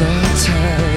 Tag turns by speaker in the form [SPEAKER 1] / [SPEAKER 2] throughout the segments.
[SPEAKER 1] a time.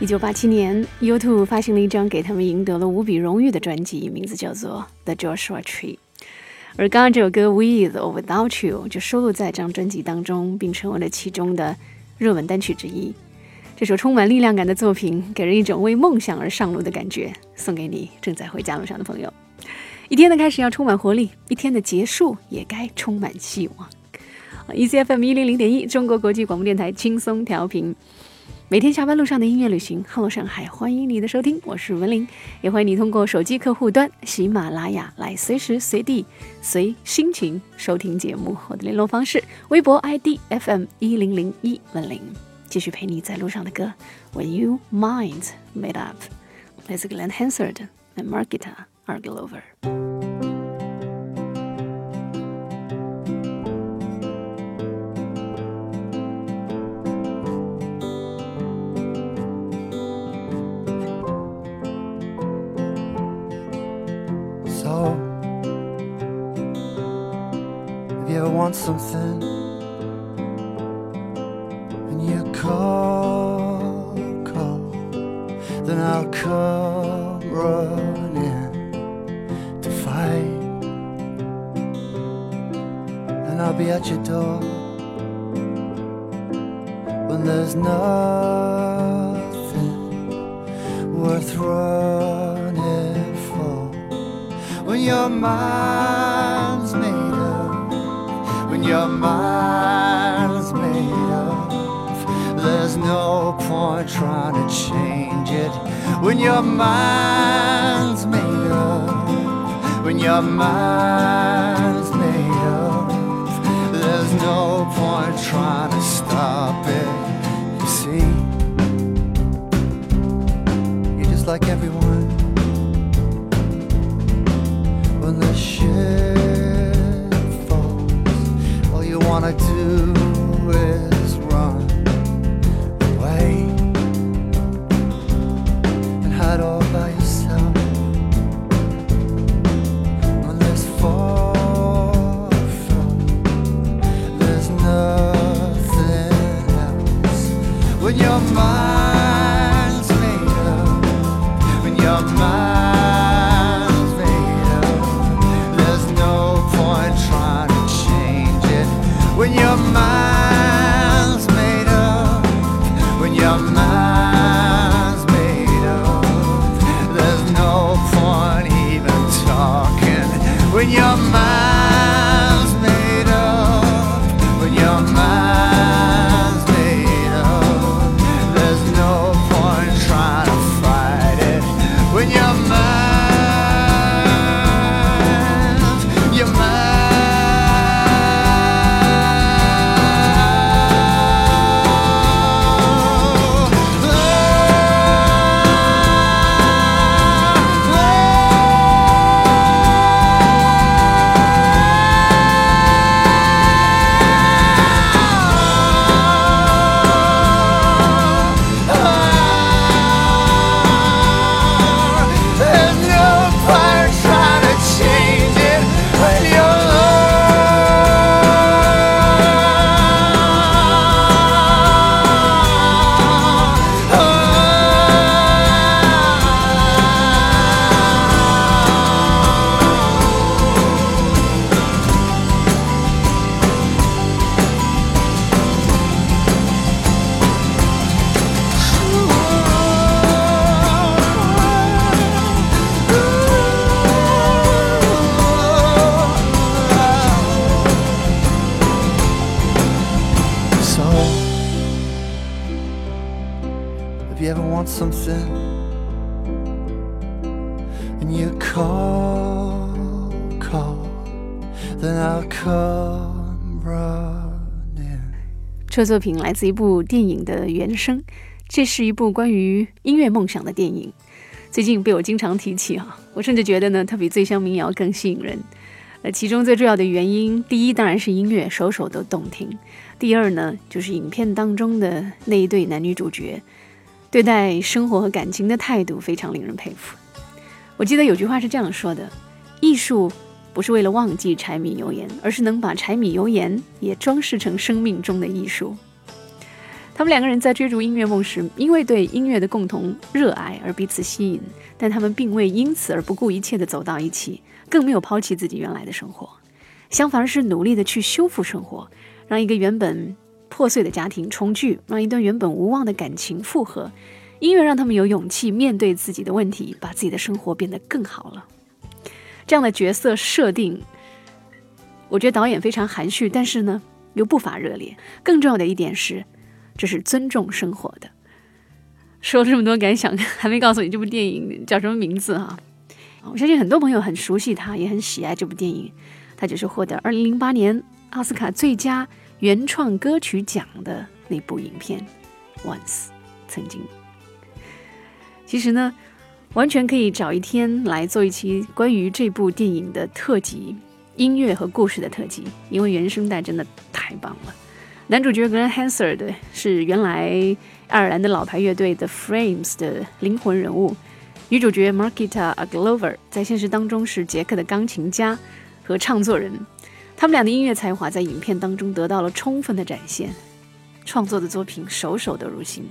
[SPEAKER 2] 一九八七年，U2 发行了一张给他们赢得了无比荣誉的专辑，名字叫做《The Joshua Tree》。而刚刚这首歌《With or Without You》就收录在这张专辑当中，并成为了其中的热门单曲之一。这首充满力量感的作品，给人一种为梦想而上路的感觉，送给你正在回家路上的朋友。一天的开始要充满活力，一天的结束也该充满希望。E C F M 一零零点一，中国国际广播电台轻松调频。每天下班路上的音乐旅行，Hello 上海，欢迎你的收听，我是文玲，也欢迎你通过手机客户端喜马拉雅来随时随地随心情收听节目。我的联络方式：微博 ID FM 一零零一文玲，继续陪你在路上的歌。When you mind made up，Let's Glenn Hansard and Margita Argelover。
[SPEAKER 3] Something. And you call, call, then I'll come running to fight, and I'll be at your door when there's nothing worth running for. When your mind's point trying to change it when your mind's made up. When your mind's made up, there's no point trying to stop it. You see, you're just like everyone. Something and you call, call, then I'll come running.
[SPEAKER 2] 这作品来自一部电影的原声，这是一部关于音乐梦想的电影。最近被我经常提起啊，我甚至觉得呢，它比《醉乡民谣》更吸引人。呃，其中最重要的原因，第一当然是音乐，首首都动听；第二呢，就是影片当中的那一对男女主角对待生活和感情的态度非常令人佩服。我记得有句话是这样说的：艺术不是为了忘记柴米油盐，而是能把柴米油盐也装饰成生命中的艺术。他们两个人在追逐音乐梦时，因为对音乐的共同热爱而彼此吸引，但他们并未因此而不顾一切地走到一起，更没有抛弃自己原来的生活，相反而是努力地去修复生活，让一个原本破碎的家庭重聚，让一段原本无望的感情复合。音乐让他们有勇气面对自己的问题，把自己的生活变得更好了。这样的角色设定，我觉得导演非常含蓄，但是呢又不乏热烈。更重要的一点是。这是尊重生活的。说了这么多感想，还没告诉你这部电影叫什么名字哈？我相信很多朋友很熟悉它，也很喜爱这部电影。它就是获得二零零八年奥斯卡最佳原创歌曲奖的那部影片《Once》曾经。其实呢，完全可以找一天来做一期关于这部电影的特辑，音乐和故事的特辑，因为原声带真的太棒了。男主角 Glenn Hansard 是原来爱尔兰的老牌乐队 The Frames 的灵魂人物，女主角 Markita Aglover 在现实当中是杰克的钢琴家和唱作人，他们俩的音乐才华在影片当中得到了充分的展现，创作的作品首首都入心。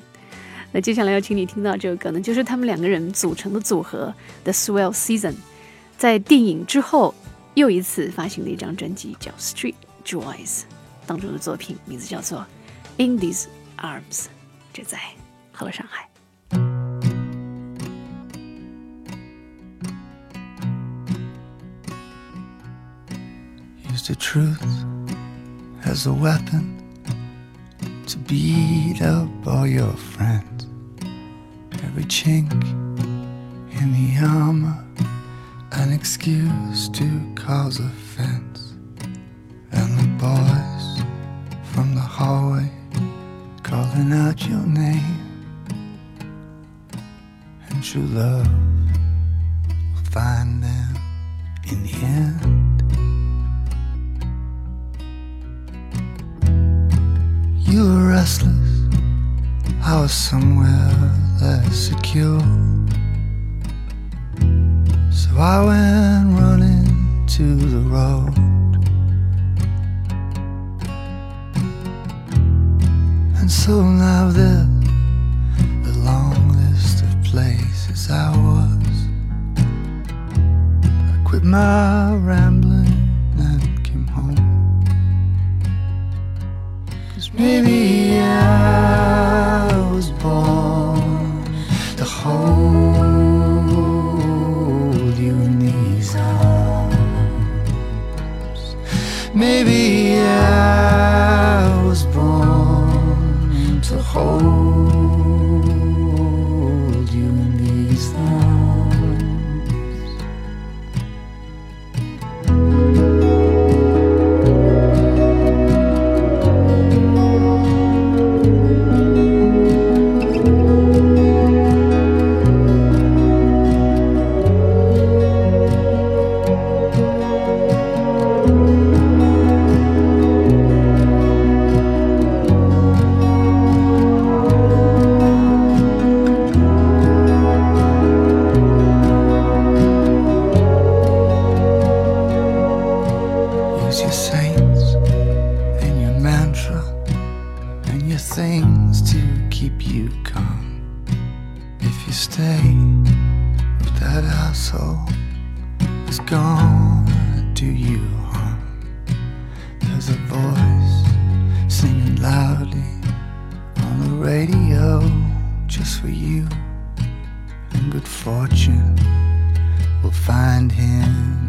[SPEAKER 2] 那接下来要请你听到这个歌呢，就是他们两个人组成的组合 The Swell Season，在电影之后又一次发行了一张专辑，叫 Street Joys。当中的作品名字叫做《In These Arms》，这在《Hello 上海》。
[SPEAKER 3] The truth as a weapon to beat up all your friends. Every chink in the armor, an excuse to cause offense. And the boys from the hallway, calling out your name. And true love will find them in the end. Restless, I was somewhere less secure. So I went running to the road. And so now there's a long list of places I was. I quit my rambling maybe I was born to hold you in these arms. Maybe I gonna do you harm. There's a voice singing loudly on the radio just for you. And good fortune will find him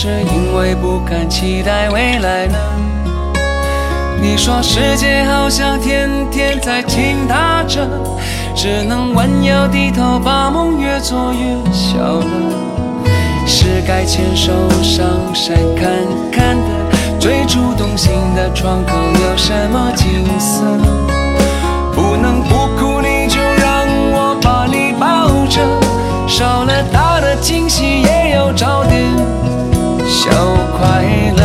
[SPEAKER 4] 是因为不敢期待未来呢？你说世界好像天天在倾塌着，只能弯腰低头，把梦越做越小了。是该牵手上山看看的，最初动心的窗口有什么景色？小快乐，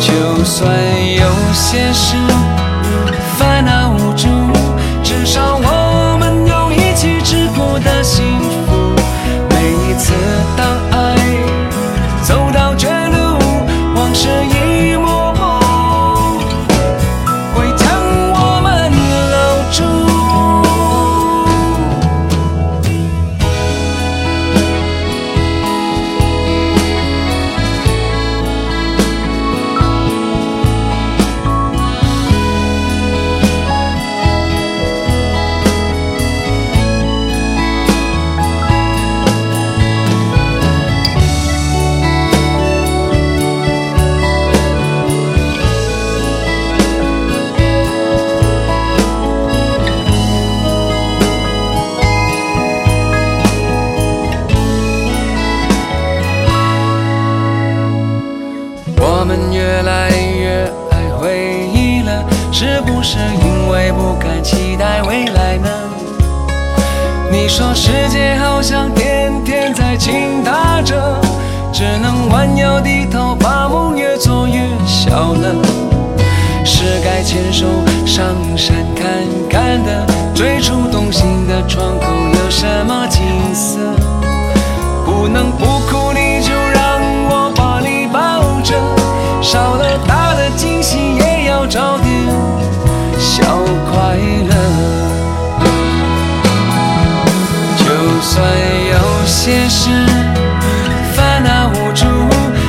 [SPEAKER 4] 就算有些事烦恼不能不哭你就让我把你抱着少了大的惊喜也要找点小快乐。就算有些事烦恼无助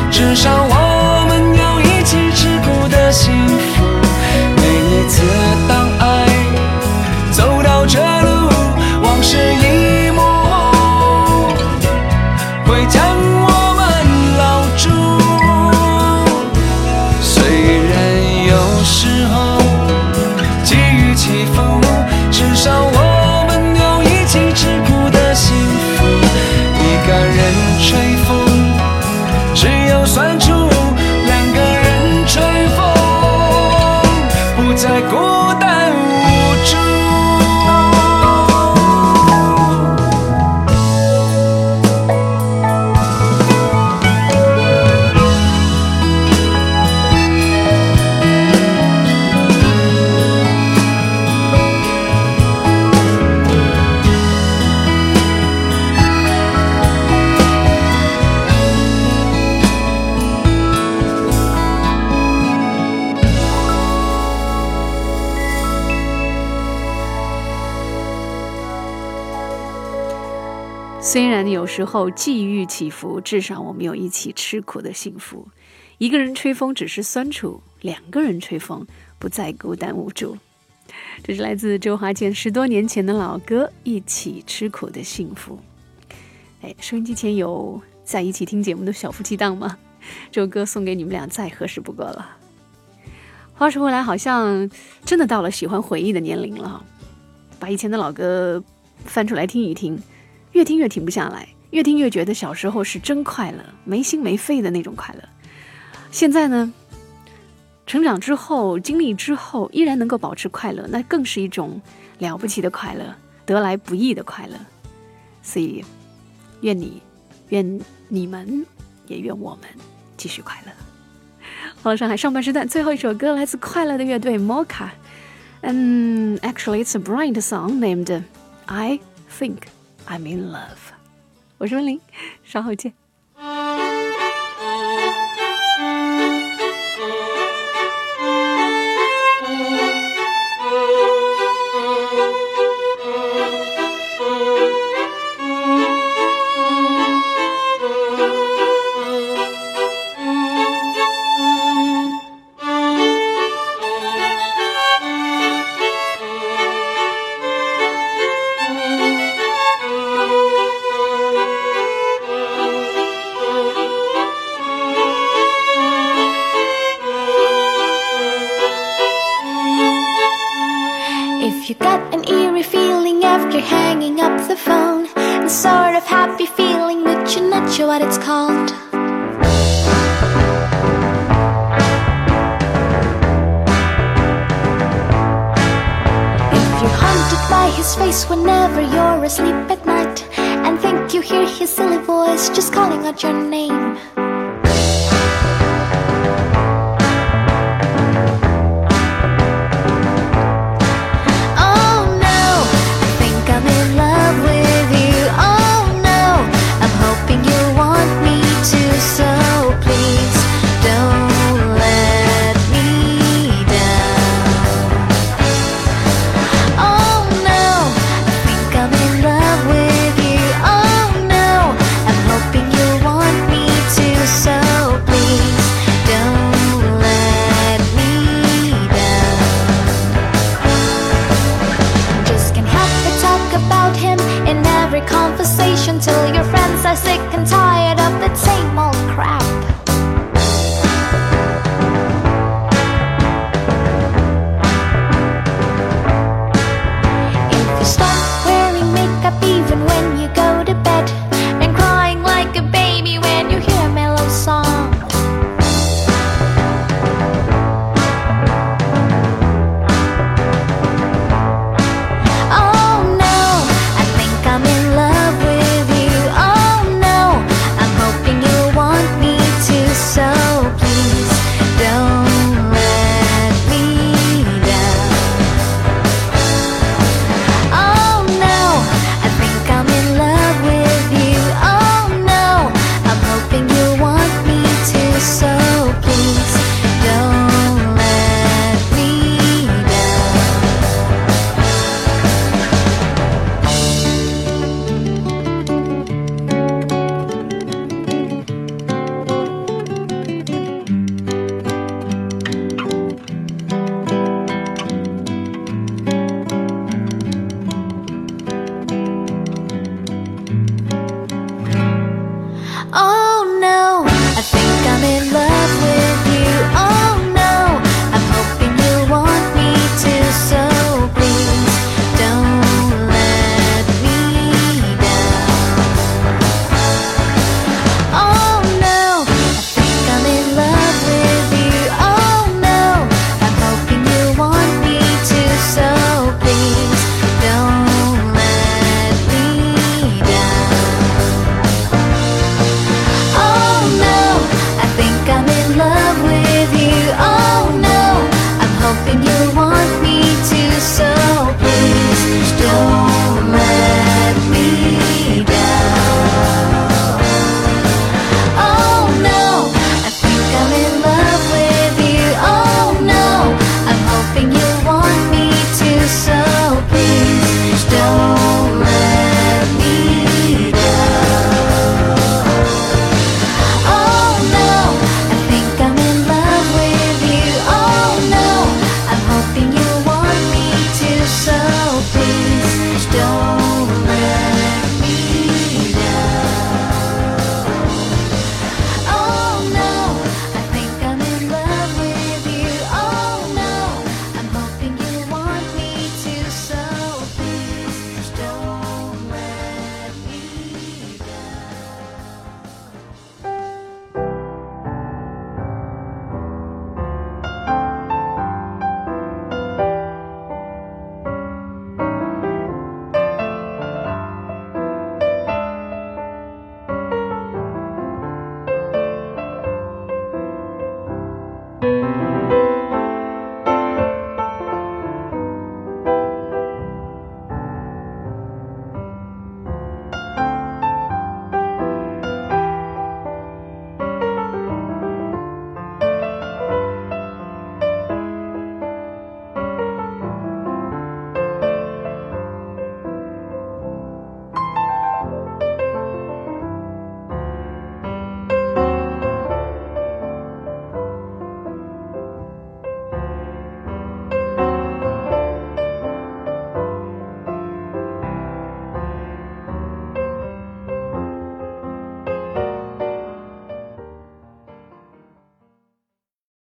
[SPEAKER 4] 至少
[SPEAKER 2] 时候际遇起伏，至少我们有一起吃苦的幸福。一个人吹风只是酸楚，两个人吹风不再孤单无助。这是来自周华健十多年前的老歌《一起吃苦的幸福》。哎，收音机前有在一起听节目的小夫妻档吗？这首歌送给你们俩再合适不过了。话说回来，好像真的到了喜欢回忆的年龄了，把以前的老歌翻出来听一听。越听越停不下来，越听越觉得小时候是真快乐，没心没肺的那种快乐。现在呢，成长之后，经历之后，依然能够保持快乐，那更是一种了不起的快乐，得来不易的快乐。所以，愿你，愿你们，也愿我们继续快乐。好了，上海上半时段最后一首歌来自快乐的乐队 Mocha。嗯，Actually，it's a Bryant song named I Think I'm in Love. 我是温玲，稍后见。
[SPEAKER 5] Phone, the sort of happy feeling but you're not sure what it's called. If you're haunted by his face whenever you're asleep at night, and think you hear his silly voice just calling out your name.